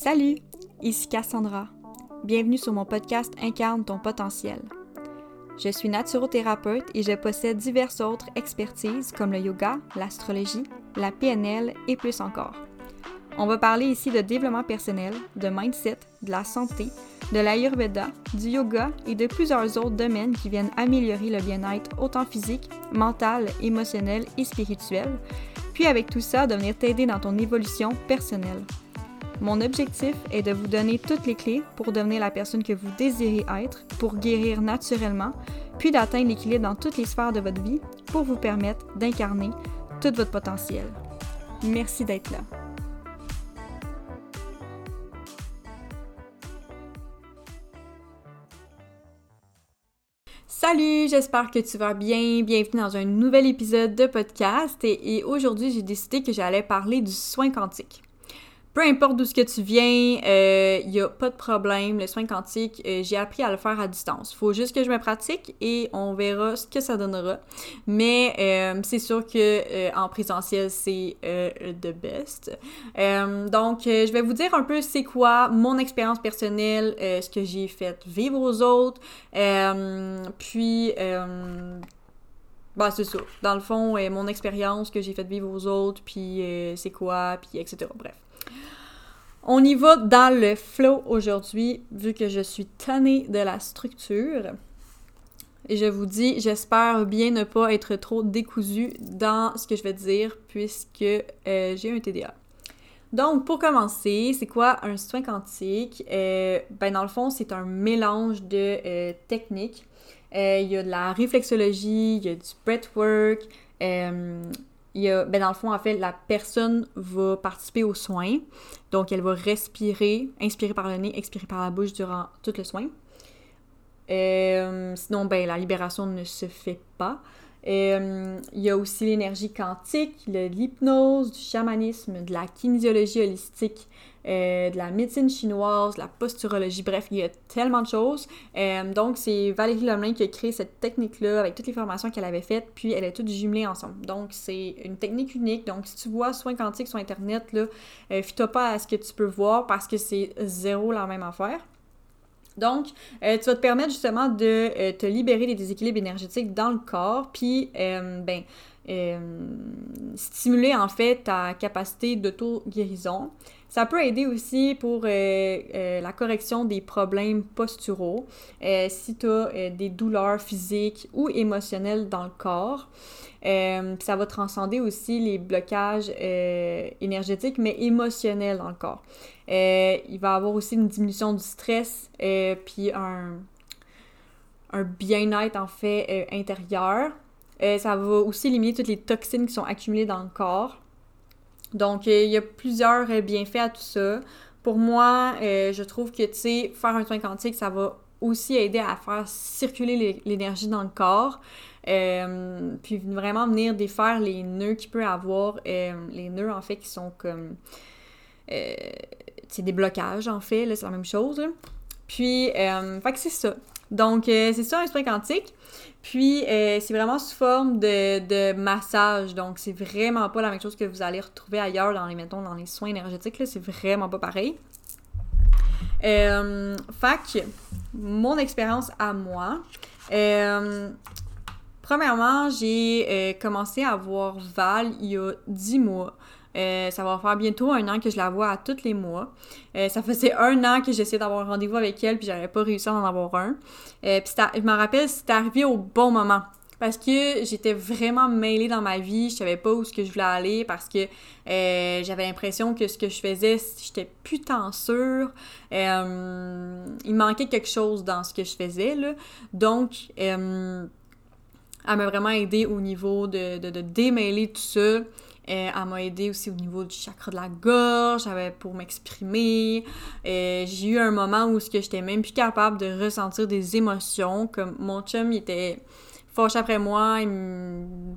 Salut, ici Cassandra. Bienvenue sur mon podcast Incarne ton potentiel. Je suis naturothérapeute et je possède diverses autres expertises comme le yoga, l'astrologie, la PNL et plus encore. On va parler ici de développement personnel, de mindset, de la santé, de l'ayurveda, du yoga et de plusieurs autres domaines qui viennent améliorer le bien-être autant physique, mental, émotionnel et spirituel, puis avec tout ça de venir t'aider dans ton évolution personnelle. Mon objectif est de vous donner toutes les clés pour devenir la personne que vous désirez être, pour guérir naturellement, puis d'atteindre l'équilibre dans toutes les sphères de votre vie pour vous permettre d'incarner tout votre potentiel. Merci d'être là. Salut, j'espère que tu vas bien. Bienvenue dans un nouvel épisode de podcast. Et, aujourd'hui, j'ai décidé que j'allais parler du soin quantique peu importe d'où que tu viens, il euh, n'y a pas de problème. Le soin quantique, euh, j'ai appris à le faire à distance. Il faut juste que je me pratique et on verra ce que ça donnera. Mais euh, c'est sûr que en présentiel, c'est the best. donc, je vais vous dire un peu c'est quoi mon expérience personnelle, ce que j'ai fait vivre aux autres. puis, bah, c'est ça. Dans le fond, mon expérience que j'ai fait vivre aux autres, puis c'est quoi, puis etc. Bref. On y va dans le flow aujourd'hui, vu que je suis tannée de la structure. Et je vous dis, j'espère bien ne pas être trop décousu dans ce que je vais dire, puisque euh, j'ai un TDA. Donc, pour commencer, c'est quoi un soin quantique? Euh, ben, dans le fond, c'est un mélange de euh, techniques. Il y a de la réflexologie, il y a du breathwork, ben dans le fond, en fait, la personne va participer aux soins. Donc, elle va respirer, inspirer par le nez, expirer par la bouche durant tout le soin. Euh, sinon, ben, la libération ne se fait pas. Euh, il y a aussi l'énergie quantique, l'hypnose, du chamanisme, de la kinésiologie holistique, euh, de la médecine chinoise, la posturologie, bref, il y a tellement de choses. Euh, donc, c'est Valérie Lemelin qui a créé cette technique-là avec toutes les formations qu'elle avait faites, puis elle est toutes jumelées ensemble. Donc, c'est une technique unique. Donc, si tu vois soins quantiques sur Internet, là, euh, toi pas à ce que tu peux voir parce que c'est zéro la même affaire. Donc, tu vas te permettre justement de te libérer des déséquilibres énergétiques dans le corps, puis, ben, stimuler en fait ta capacité d'auto-guérison. Ça peut aider aussi pour euh, euh, la correction des problèmes posturaux, euh, si tu as des douleurs physiques ou émotionnelles dans le corps. ça va transcender aussi les blocages énergétiques, mais émotionnels dans le corps. il va avoir aussi une diminution du stress, puis un, un bien-être en fait intérieur. ça va aussi éliminer toutes les toxines qui sont accumulées dans le corps. Donc, euh, il y a plusieurs euh, bienfaits à tout ça. Pour moi, euh, je trouve que, tu sais, faire un soin quantique, ça va aussi aider à faire circuler l'énergie dans le corps. puis vraiment venir défaire les nœuds qu'il peut avoir. les nœuds, en fait, qui sont comme... c'est des blocages, en fait, c'est la même chose. Puis, fait que c'est ça. Donc, c'est ça un soin quantique. Puis, euh, c'est vraiment sous forme de, massage. Donc, c'est vraiment pas la même chose que vous allez retrouver ailleurs dans les, mettons, dans les soins énergétiques. C'est vraiment pas pareil. Euh, fac, mon expérience à moi. Euh, premièrement, j'ai euh, commencé à voir Val il y a 10 mois. Euh, ça va faire bientôt un an que je la vois à tous les mois. Euh, ça faisait un an que j'essayais d'avoir un rendez-vous avec elle, puis j'avais pas réussi à en avoir un. Euh, puis je me rappelle, c'était arrivé au bon moment. Parce que j'étais vraiment mêlée dans ma vie, je savais pas où ce que je voulais aller parce que j'avais l'impression que ce que je faisais, j'étais putain sûre. il manquait quelque chose dans ce que je faisais. Donc, elle m'a vraiment aidé au niveau de, de, de démêler tout ça. Euh, elle m'a aidé aussi au niveau du chakra de la gorge, j'avais pour m'exprimer. Euh, j'ai eu un moment où ce que j'étais même plus capable de ressentir des émotions, comme mon chum il était fâché après moi, il me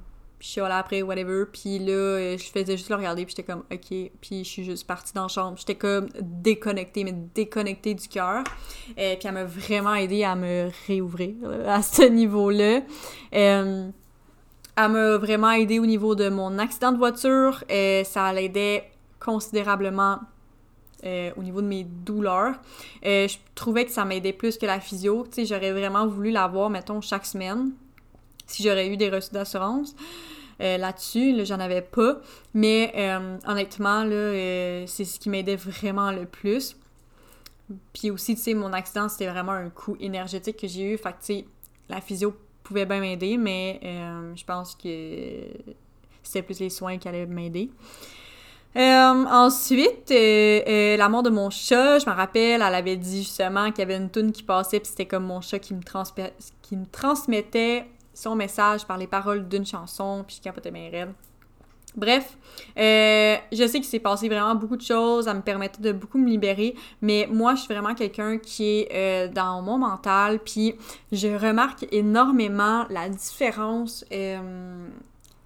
après whatever, puis là euh, je faisais juste le regarder puis j'étais comme OK, puis je suis juste partie dans la chambre, j'étais comme déconnectée mais déconnectée du cœur. et puis elle m'a vraiment aidé à me réouvrir à ce niveau-là. Elle m'a vraiment aidé au niveau de mon accident de voiture. Et ça l'aidait considérablement euh, au niveau de mes douleurs. Euh, je trouvais que ça m'aidait plus que la physio. J'aurais vraiment voulu l'avoir, mettons, chaque semaine, si j'aurais eu des reçus d'assurance. Euh, là-dessus, là, j'en avais pas. Mais honnêtement, là, c'est ce qui m'aidait vraiment le plus. Puis aussi, tu sais, mon accident, c'était vraiment un coup énergétique que j'ai eu. Fait que, tu sais, la physio pouvait bien m'aider, mais je pense que c'était plus les soins qui allaient m'aider. Euh, ensuite, euh, euh, la mort de mon chat, je me rappelle, elle avait dit justement qu'il y avait une toune qui passait, puis c'était comme mon chat qui me, qui me transmettait son message par les paroles d'une chanson, puis je capotais mes rêves. Bref, je sais qu'il s'est passé vraiment beaucoup de choses, ça me permettait de beaucoup me libérer, mais moi, je suis vraiment quelqu'un qui est dans mon mental, puis je remarque énormément la différence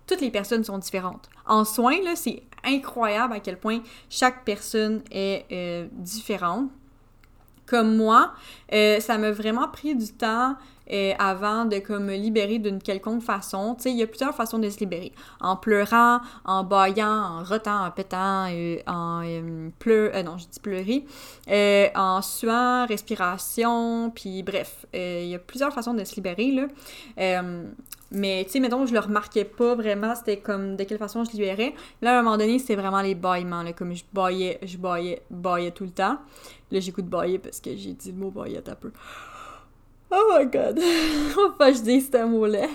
toutes les personnes sont différentes. En soins, là, c'est incroyable à quel point chaque personne est euh, différente. Comme moi, euh, ça m'a vraiment pris du temps euh, avant de comme, me libérer d'une quelconque façon. Tu sais, il y a plusieurs façons de se libérer. En pleurant, en baillant, en rotant, en pétant, en pleur... non, je dis pleurer. en suant, respiration, puis bref, il y a plusieurs façons de se libérer, là. Mais, tu sais, mettons, je le remarquais pas vraiment, c'était comme de quelle façon je libérais. Là, à un moment donné, c'était vraiment les bâillements, là, comme je baillais, je baillais, baillais tout le temps. Là, j'écoute bailler parce que j'ai dit le mot bailler un peu. Oh my god! Faut que je dise ce mot-là.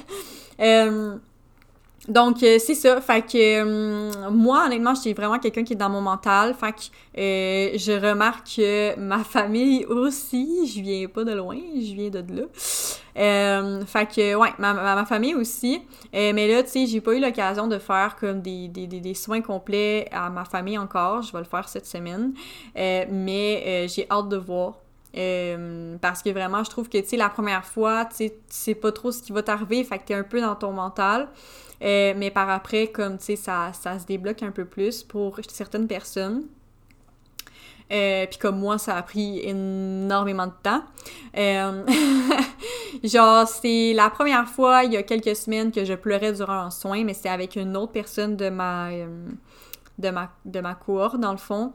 Euh, donc, euh, c'est ça. Fait que euh, moi, honnêtement, j'étais vraiment quelqu'un qui est dans mon mental. Fait que je remarque que ma famille aussi, je viens pas de loin, je viens de là. fait que, ouais, ma, ma, famille aussi. mais là, tu sais, j'ai pas eu l'occasion de faire comme des, des, des, soins complets à ma famille encore. Je vais le faire cette semaine. mais j'ai hâte de voir. Parce que vraiment, je trouve que, tu sais, la première fois, tu sais, sais pas trop ce qui va t'arriver, fait que t'es un peu dans ton mental. Euh, mais par après, comme tu sais, ça, ça se débloque un peu plus pour certaines personnes. Euh, puis comme moi, ça a pris énormément de temps. Euh, genre, c'est la première fois, il y a quelques semaines, que je pleurais durant un soin, mais c'était avec une autre personne de ma, de ma, de ma cohorte, dans le fond.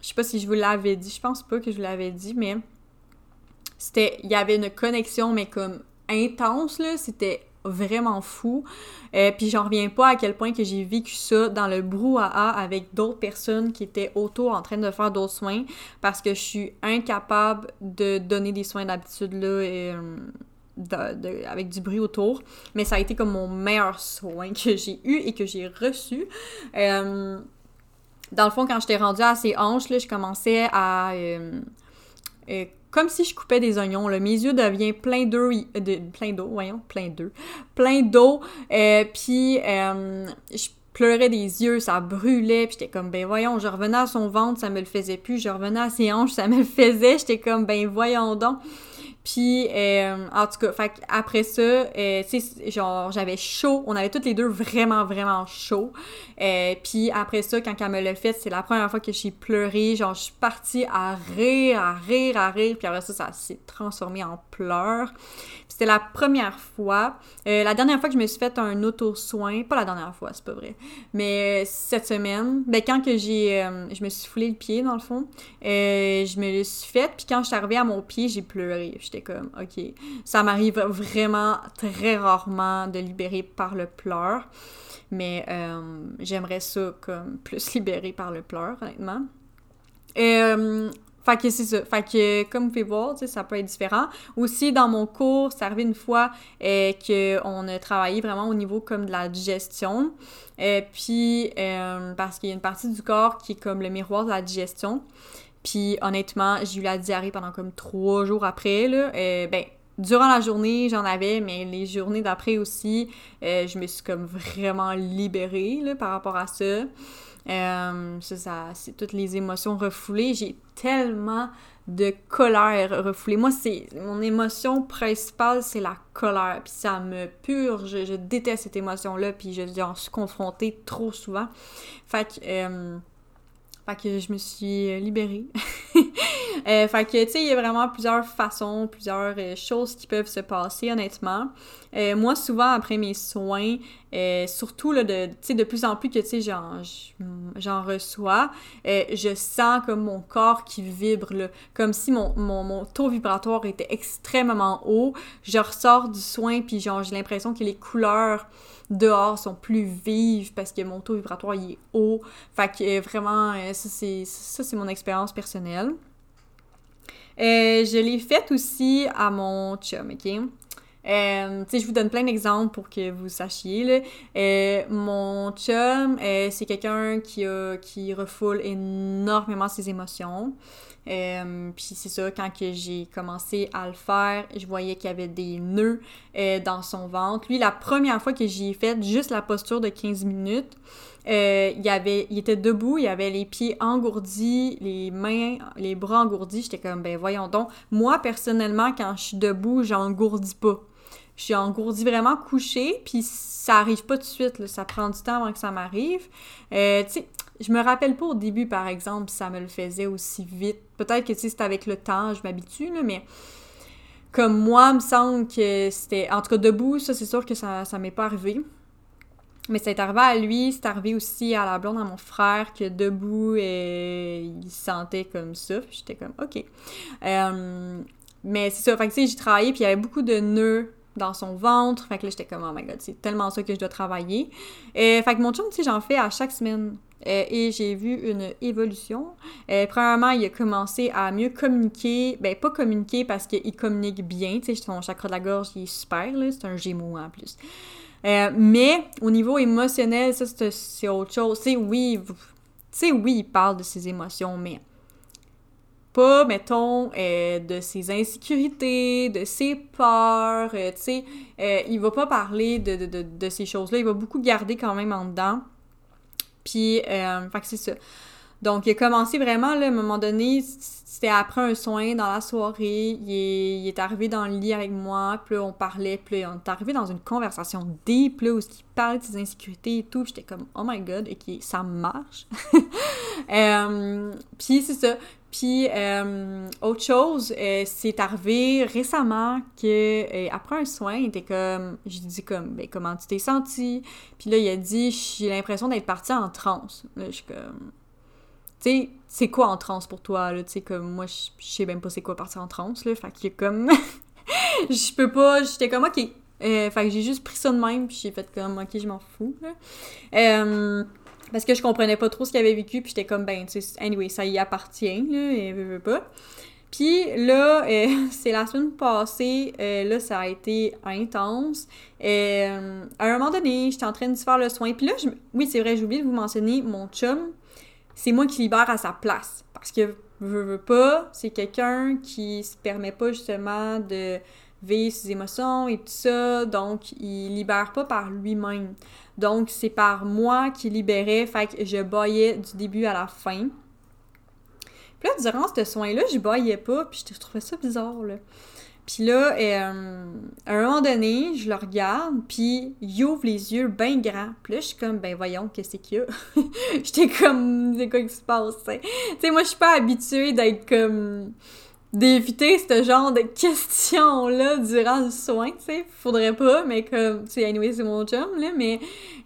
Je sais pas si je vous l'avais dit, je pense pas que je vous l'avais dit, mais c'était, il y avait une connexion, mais comme intense, là, c'était vraiment fou. Euh, puis j'en reviens pas à quel point que j'ai vécu ça dans le brouhaha avec d'autres personnes qui étaient autour en train de faire d'autres soins parce que je suis incapable de donner des soins d'habitude là euh, avec du bruit autour. Mais ça a été comme mon meilleur soin que j'ai eu et que j'ai reçu. Euh, dans le fond, quand j'étais rendue à ces hanches, là, je commençais à comme si je coupais des oignons. Mes yeux deviennent plein d'eau, de, plein d'eau, voyons, plein d'eau, plein d'eau. Euh, puis euh, je pleurais des yeux, ça brûlait, puis j'étais comme ben voyons, je revenais à son ventre, ça me le faisait plus, je revenais à ses hanches, ça me le faisait, j'étais comme ben voyons donc. Puis, euh, en tout cas, après ça, euh, tu sais, genre, j'avais chaud. On avait toutes les deux vraiment, vraiment chaud. Euh, puis après ça, quand elle me l'a fait, c'est la première fois que j'ai pleuré. Genre, je suis partie à rire, à rire, à rire. Puis après ça, ça s'est transformé en pleurs. C'était la première fois. la dernière fois que je me suis fait un auto-soin, pas la dernière fois, c'est pas vrai, mais cette semaine, ben quand que j'ai, je me suis foulé le pied, dans le fond, je me le suis fait. Puis quand je suis arrivée à mon pied, j'ai pleuré j'étais comme, ok. Ça m'arrive vraiment très rarement de libérer par le pleur, mais euh, j'aimerais ça comme plus libérer par le pleur, honnêtement. Euh, fait que c'est ça. Fait que, comme vous pouvez voir, ça peut être différent. Aussi, dans mon cours, c'est arrivé une fois euh, qu'on a travaillé vraiment au niveau comme de la digestion. et puis, parce qu'il y a une partie du corps qui est comme le miroir de la digestion. Puis honnêtement, j'ai eu la diarrhée pendant comme trois jours après. Là. Euh, ben, durant la journée, j'en avais, mais les journées d'après aussi, euh, je me suis comme vraiment libérée là, par rapport à ça. Euh, ça, ça c'est toutes les émotions refoulées. J'ai tellement de colère refoulée. Moi, c'est mon émotion principale, c'est la colère. Puis ça me purge. Je déteste cette émotion-là. Puis je, suis confrontée trop souvent. Fait que que je me suis euh, libérée. Euh, fait que, tu sais, il y a vraiment plusieurs façons, plusieurs euh, choses qui peuvent se passer, honnêtement. Moi, souvent, après mes soins, surtout, là, de, de plus en plus que, tu sais, j'en reçois, je sens comme mon corps qui vibre, comme si mon, mon, mon, taux vibratoire était extrêmement haut. Je ressors du soin, puis genre, j'ai l'impression que les couleurs dehors sont plus vives parce que mon taux vibratoire il est haut. Fait que vraiment, ça c'est, ça, c'est mon expérience personnelle. Euh, je l'ai faite aussi à mon chum, ok? Euh, je vous donne plein d'exemples pour que vous sachiez. Là. Euh, mon chum, euh, c'est quelqu'un qui, qui refoule énormément ses émotions. Euh, puis c'est ça, quand que j'ai commencé à le faire, je voyais qu'il y avait des nœuds dans son ventre. Lui, la première fois que j'y ai fait juste la posture de 15 minutes, euh, il, avait, il était debout, il avait les pieds engourdis, les mains, les bras engourdis. J'étais comme, ben voyons donc. Moi, personnellement, quand je suis debout, j'engourdis pas. Je suis engourdie vraiment couchée, puis ça arrive pas tout de suite, ça prend du temps avant que ça m'arrive. Euh, tu sais, je me rappelle pas au début, par exemple, ça me le faisait aussi vite. Peut-être que, tu c'est avec le temps, je m'habitue, mais comme moi, il me semble que c'était... En tout cas, debout, ça, c'est sûr que ça, ça m'est pas arrivé. Mais c'est arrivé à lui, c'est arrivé aussi à la blonde à mon frère que debout, et il sentait comme ça. J'étais comme, OK. Euh, mais c'est ça, fait que tu sais, j'ai travaillé, puis il y avait beaucoup de nœuds dans son ventre. Fait que là, j'étais comme, oh my god, c'est tellement ça que je dois travailler. Et, fait que mon chum, tu j'en fais à chaque semaine. Euh, et j'ai vu une évolution. Euh, premièrement, il a commencé à mieux communiquer. Ben, pas communiquer parce qu'il communique bien. Tu sais, son chakra de la gorge, il est super, là. C'est un gémeau en plus. Euh, mais au niveau émotionnel, ça, c'est autre chose. Tu sais, oui, oui, il parle de ses émotions, mais pas, mettons, de ses insécurités, de ses peurs, tu sais, il va pas parler de, de, ces choses-là, il va beaucoup garder quand même en dedans. Puis, fait que c'est ça. Donc, il a commencé vraiment, là, à un moment donné, c'était après un soin dans la soirée, il est, arrivé dans le lit avec moi, puis là, on parlait, puis là, on est arrivé dans une conversation deep, là, où il parlait de ses insécurités et tout, j'étais comme « Oh my God, ok, ça marche! euh, » Puis c'est ça. Puis, euh, autre chose, euh, c'est arrivé récemment que euh, après un soin, il était comme, j'ai dit comme, ben comment tu t'es senti? Puis là, il a dit, j'ai l'impression d'être parti en transe. Là, je suis comme, tu sais, c'est quoi en transe pour toi, là? Tu sais, comme moi, je sais même pas c'est quoi partir en transe, là. Fait que comme. Je peux pas. J'étais comme, ok. Fait que j'ai juste pris ça de même, puis j'ai fait comme, ok, je m'en fous. Euh, parce que je comprenais pas trop ce qu'il avait vécu, puis j'étais comme, ben, tu sais, anyway, ça y appartient, là, et veut, veut pas. Puis là, euh, c'est la semaine passée, là, ça a été intense. Euh, à un moment donné, j'étais en train de faire le soin. Puis là, je... oui, c'est vrai, j'ai oublié de vous mentionner, mon chum, c'est moi qui libère à sa place. Parce que, veux, veux pas, c'est quelqu'un qui se permet pas justement de vivre ses émotions et tout ça, donc il libère pas par lui-même. Donc c'est par moi qui libérais, fait que je baillais du début à la fin. Puis là, durant ce soin-là, je baillais pas, puis je trouvais ça bizarre, là. Puis là, euh, à un moment donné, je le regarde, puis il ouvre les yeux bien grands. Puis là, je suis comme, ben voyons, qu'est-ce qu'il y a? J'étais comme, c'est quoi qui se passe, tu sais? moi, je suis pas habituée d'être comme d'éviter ce genre de questions-là durant le soin, tu sais. Faudrait pas, mais comme, tu sais, anyway, c'est mon chum, là, mais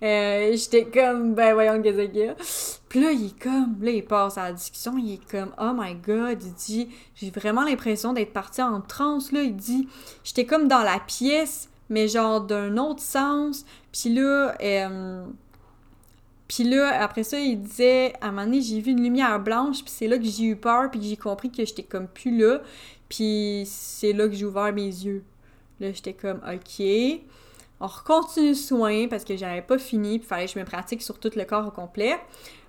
euh, j'étais comme, ben voyons, qu'est-ce qu'il y a. Puis là, il est comme, là, il passe à la discussion, il est comme, oh my god, il dit, j'ai vraiment l'impression d'être parti en transe, là. Il dit, j'étais comme dans la pièce, mais genre d'un autre sens. Puis là, euh, puis là, après ça, il disait, à un moment donné, j'ai vu une lumière blanche, puis c'est là que j'ai eu peur, puis j'ai compris que j'étais comme plus là. Puis c'est là que j'ai ouvert mes yeux. Là, j'étais comme, OK. On recontinue le soin parce que j'avais pas fini, puis fallait que je me pratique sur tout le corps au complet.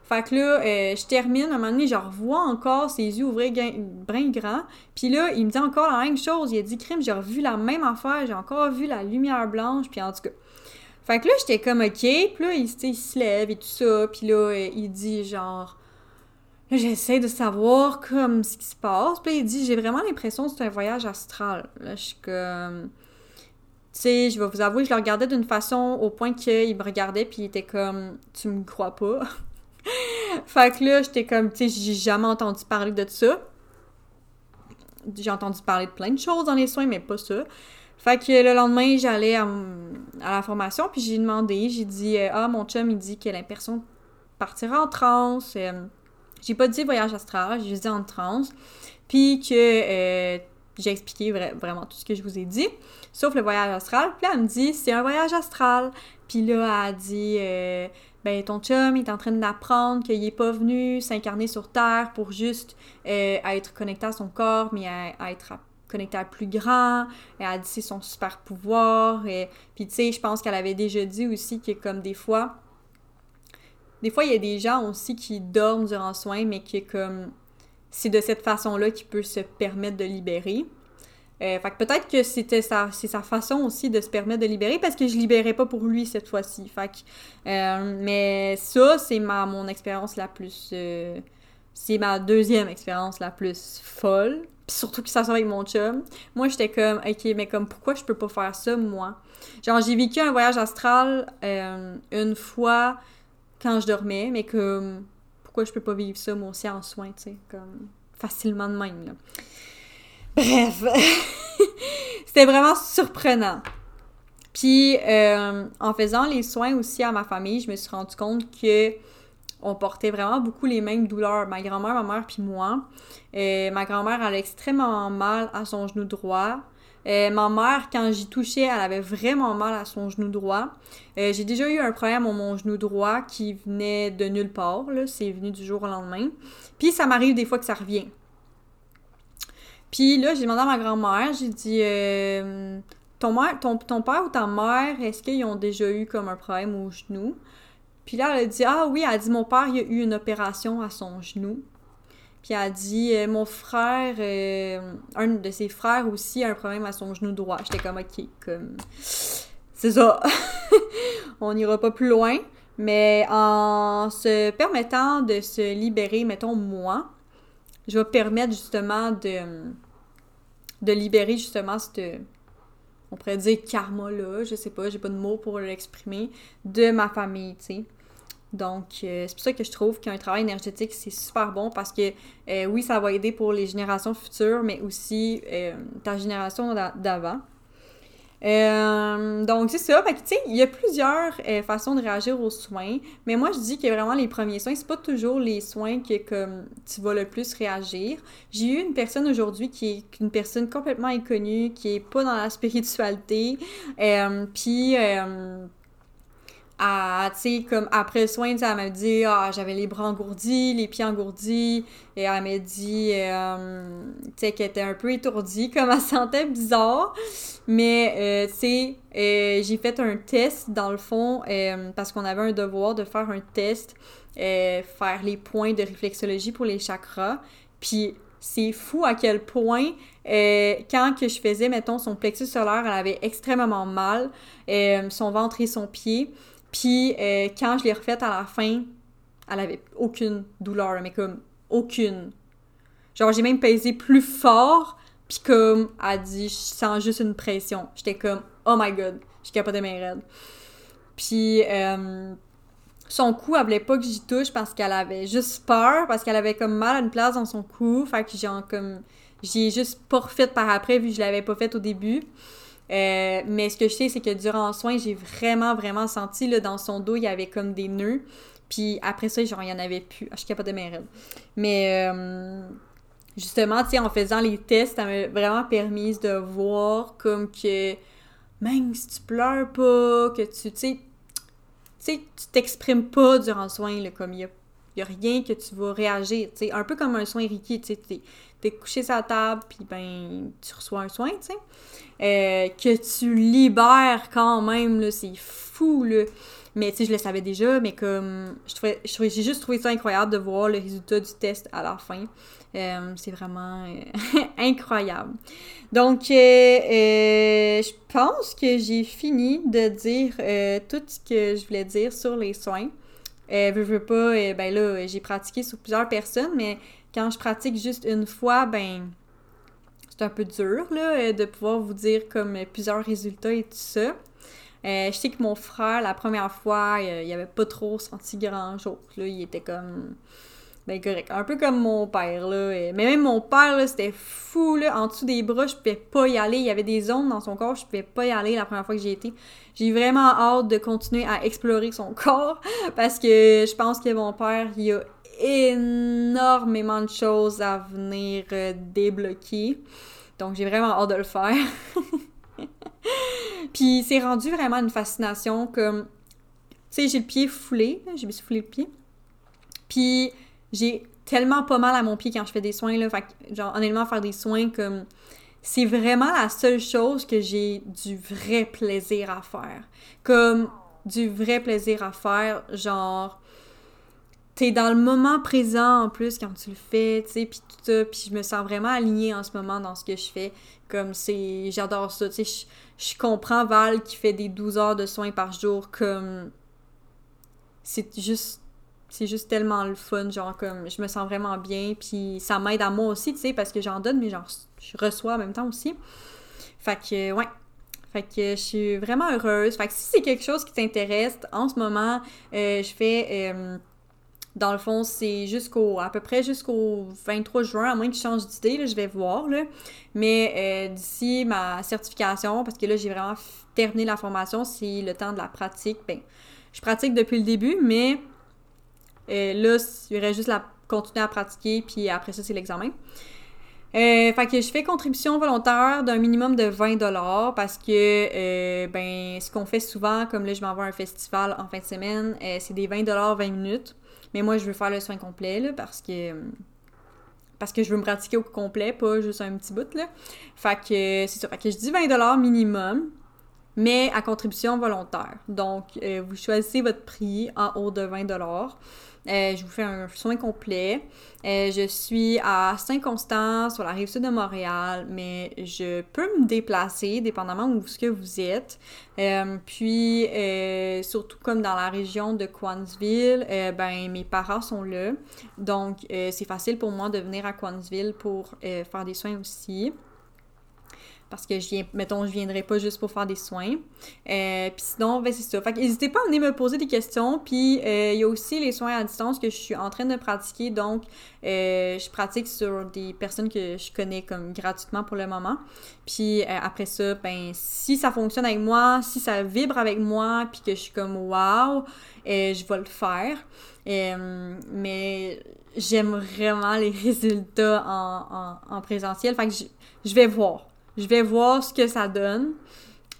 Fait que là, euh, je termine, à un moment donné, je revois encore ses yeux ouvrir brin grand. Puis là, il me dit encore la même chose. Il a dit, crime, j'ai revu la même affaire, j'ai encore vu la lumière blanche, puis en tout cas. Fait que là, j'étais comme OK, puis là, il, il, se lève et tout ça, puis là, euh, il dit genre... Là, j'essaie de savoir comme ce qui se passe, puis il dit « J'ai vraiment l'impression que c'est un voyage astral. » Là, je suis comme... Tu sais, je vais vous avouer, je le regardais d'une façon au point qu'il me regardait, puis il était comme « Tu me crois pas? » Fait que là, j'étais comme, tu sais, j'ai jamais entendu parler de ça. j'ai entendu parler de plein de choses dans les soins, mais pas ça. Fait que le lendemain, j'allais à, la formation, puis j'ai demandé, j'ai dit euh, Ah, mon chum, il dit que l'impression partira en transe. Euh, j'ai pas dit voyage astral, j'ai dit en transe. Puis que euh, j'ai expliqué vraiment tout ce que je vous ai dit, sauf le voyage astral. Puis là, elle me dit C'est un voyage astral. Puis là, elle a dit ben ton chum est en train d'apprendre qu'il est pas venu s'incarner sur Terre pour juste être connecté à son corps, mais à, être connecté à plus grand, elle a dit c'est son super pouvoir, et puis tu sais, je pense qu'elle avait déjà dit aussi que comme des fois, des fois il y a des gens aussi qui dorment durant soin, mais qui comme, c'est de cette façon-là qu'il peut se permettre de libérer. Euh, fait que peut-être que c'était sa, c'est sa façon aussi de se permettre de libérer parce que je libérais pas pour lui cette fois-ci. Fait que, euh, mais ça, c'est ma, mon expérience la plus. Euh, c'est ma deuxième expérience la plus folle. Puis surtout que ça avec mon chum. Moi, j'étais comme, ok, mais comme, pourquoi je peux pas faire ça, moi? Genre, j'ai vécu un voyage astral euh, une fois quand je dormais, mais comme, pourquoi je peux pas vivre ça, moi aussi, en soins, tu sais, comme, facilement de même, là. Bref, c'était vraiment surprenant. Puis, euh, en faisant les soins aussi à ma famille, je me suis rendu compte que on portait vraiment beaucoup les mêmes douleurs. Ma grand-mère, ma mère, puis moi. Euh, ma grand-mère, elle extrêmement mal à son genou droit. Euh, ma mère, quand j'y touchais, elle avait vraiment mal à son genou droit. Euh, j'ai déjà eu un problème à mon genou droit qui venait de nulle part. C'est venu du jour au lendemain. Puis ça m'arrive des fois que ça revient. Puis là, j'ai demandé à ma grand-mère, j'ai dit ton, ton, ton, père ou ta mère, est-ce qu'ils ont déjà eu comme un problème au genou? Puis là, elle a dit Ah oui, elle a dit Mon père, il a eu une opération à son genou. Puis elle a dit euh, Mon frère, euh, un de ses frères aussi a un problème à son genou droit. J'étais comme Ok, comme. C'est ça. On n'ira pas plus loin. Mais en se permettant de se libérer, mettons moi, je vais permettre justement de, de libérer justement cette, on pourrait dire karma-là, je sais pas, j'ai pas de mots pour l'exprimer, de ma famille, tu sais. Donc, euh, c'est pour ça que je trouve qu'un travail énergétique, c'est super bon parce que euh, oui, ça va aider pour les générations futures, mais aussi euh, ta génération d'avant. donc, c'est ça. Fait que, tu sais, il y a plusieurs façons de réagir aux soins, mais moi, je dis que vraiment les premiers soins, c'est pas toujours les soins que comme tu vas le plus réagir. J'ai eu une personne aujourd'hui qui est une personne complètement inconnue, qui est pas dans la spiritualité, puis tu sais, comme après le soin, elle m'a dit, ah, j'avais les bras engourdis, les pieds engourdis, et elle m'a dit, euh, tu sais, qu'elle était un peu étourdie, comme elle sentait bizarre, mais, euh, tu sais, euh, j'ai fait un test, dans le fond, parce qu'on avait un devoir de faire un test, faire les points de réflexologie pour les chakras, puis c'est fou à quel point, quand que je faisais, mettons, son plexus solaire, elle avait extrêmement mal, son ventre et son pied, puis euh, quand je l'ai refaite à la fin, elle avait aucune douleur, mais comme aucune. Genre, j'ai même pesé plus fort, puis comme, elle dit, je sens juste une pression. J'étais comme, oh my god, je capotais mes raides. Puis, euh, son cou, elle voulait pas que j'y touche parce qu'elle avait juste peur, parce qu'elle avait comme mal à une place dans son cou. Fait que genre, comme, j'y ai juste pas refait par après, vu que je l'avais pas fait au début. Euh, mais ce que je sais, c'est que durant le soin, j'ai vraiment, vraiment senti là, dans son dos, il y avait comme des nœuds. Puis après ça, genre, il y en avait plus. Ah, je suis pas de mes. Mais euh, justement, tu sais, en faisant les tests, ça m'a vraiment permis de voir comme que même si tu pleures pas, que tu, tu sais, tu t'exprimes pas durant le soin, comme il a, y a rien que tu vas réagir, un peu comme un soin Reiki, tu t'es couché sur la table, puis ben, tu reçois un soin. Euh, que tu libères quand même, c'est fou, là. Mais je le savais déjà, mais comme, j'ai juste trouvé ça incroyable de voir le résultat du test à la fin. Euh, c'est vraiment euh, incroyable. Donc, je pense que j'ai fini de dire tout ce que je voulais dire sur les soins. Euh, veux, veux pas, ben là, j'ai pratiqué sur plusieurs personnes, mais quand je pratique juste une fois, ben c'est un peu dur là, euh, de pouvoir vous dire comme plusieurs résultats et tout ça. Euh, je sais que mon frère, la première fois, il avait pas trop senti grand chose. Là. Il était comme. Ben correct. Un peu comme mon père, là. Mais même mon père, là, c'était fou, là. En dessous des bras, je pouvais pas y aller. Il y avait des zones dans son corps, je pouvais pas y aller la première fois que j'ai été. J'ai vraiment hâte de continuer à explorer son corps parce que je pense que mon père, il a énormément de choses à venir euh, débloquer. Donc j'ai vraiment hâte de le faire. Puis c'est rendu vraiment une fascination comme... Tu sais, j'ai le pied foulé, j'ai me foulé le pied. Puis j'ai tellement pas mal à mon pied quand je fais des soins, là. Fait que, genre, honnêtement, faire des soins comme. C'est vraiment la seule chose que j'ai du vrai plaisir à faire. Comme du vrai plaisir à faire, genre. T'es dans le moment présent en plus quand tu le fais, tu sais, puis tout ça. Puis je me sens vraiment alignée en ce moment dans ce que je fais. Comme c'est. J'adore ça, tu sais. Je comprends Val qui fait des 12 heures de soins par jour comme. C'est juste c'est juste tellement le fun, genre comme je me sens vraiment bien, puis ça m'aide à moi aussi, tu sais, parce que j'en donne, mais genre je reçois en même temps aussi. Fait que ouais. Fait que je suis vraiment heureuse. Fait que si c'est quelque chose qui t'intéresse, en ce moment, euh, je fais euh, dans le fond, c'est jusqu'au à peu près jusqu'au 23 juin, à moins que je change d'idée, je vais voir. Mais euh, d'ici ma certification, parce que là, j'ai vraiment terminé la formation, c'est le temps de la pratique. Ben, je pratique depuis le début, mais euh, là, il y aurait juste la continuer à pratiquer, puis après ça, c'est l'examen. Euh, fait que je fais contribution volontaire d'un minimum de 20 parce que euh, ben ce qu'on fait souvent comme là je m'envoie à un festival en fin de semaine, c'est des 20 20 minutes. Mais moi je veux faire le soin complet là, parce que parce que je veux me pratiquer au complet, pas juste un petit bout là. Fait que c'est ça, fait que je dis 20 minimum mais à contribution volontaire. Donc vous choisissez votre prix en haut de 20 euh, je vous fais un soin complet. Euh, je suis à Saint-Constant, sur la rive sud de Montréal, mais je peux me déplacer dépendamment où ce que vous êtes. Euh, puis, surtout comme dans la région de Quansville, ben mes parents sont là. Donc, c'est facile pour moi de venir à Quansville pour faire des soins aussi parce que je viens, mettons, je viendrai pas juste pour faire des soins. Euh, puis sinon, ben c'est ça. Fait n'hésitez pas à venir me poser des questions. Puis euh, il y a aussi les soins à distance que je suis en train de pratiquer. Donc, euh, je pratique sur des personnes que je connais comme gratuitement pour le moment. Puis après ça, ben si ça fonctionne avec moi, si ça vibre avec moi, puis que je suis comme wow, je vais le faire. mais j'aime vraiment les résultats en, en, présentiel. Fait que je vais voir. Je vais voir ce que ça donne.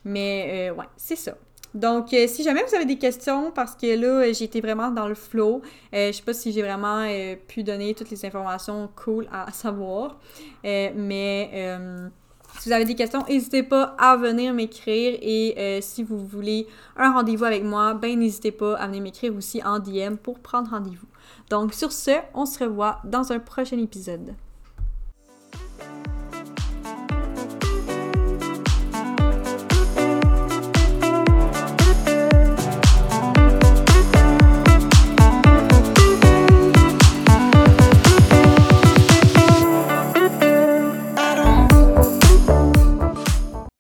Mais euh, ouais, c'est ça. Donc, euh, si jamais vous avez des questions, parce que là, j'ai été vraiment dans le flow, euh, je sais pas si j'ai vraiment pu donner toutes les informations cool à, savoir, mais si vous avez des questions, n'hésitez pas à venir m'écrire et si vous voulez un rendez-vous avec moi, ben n'hésitez pas à venir m'écrire aussi en DM pour prendre rendez-vous. Donc, sur ce, on se revoit dans un prochain épisode.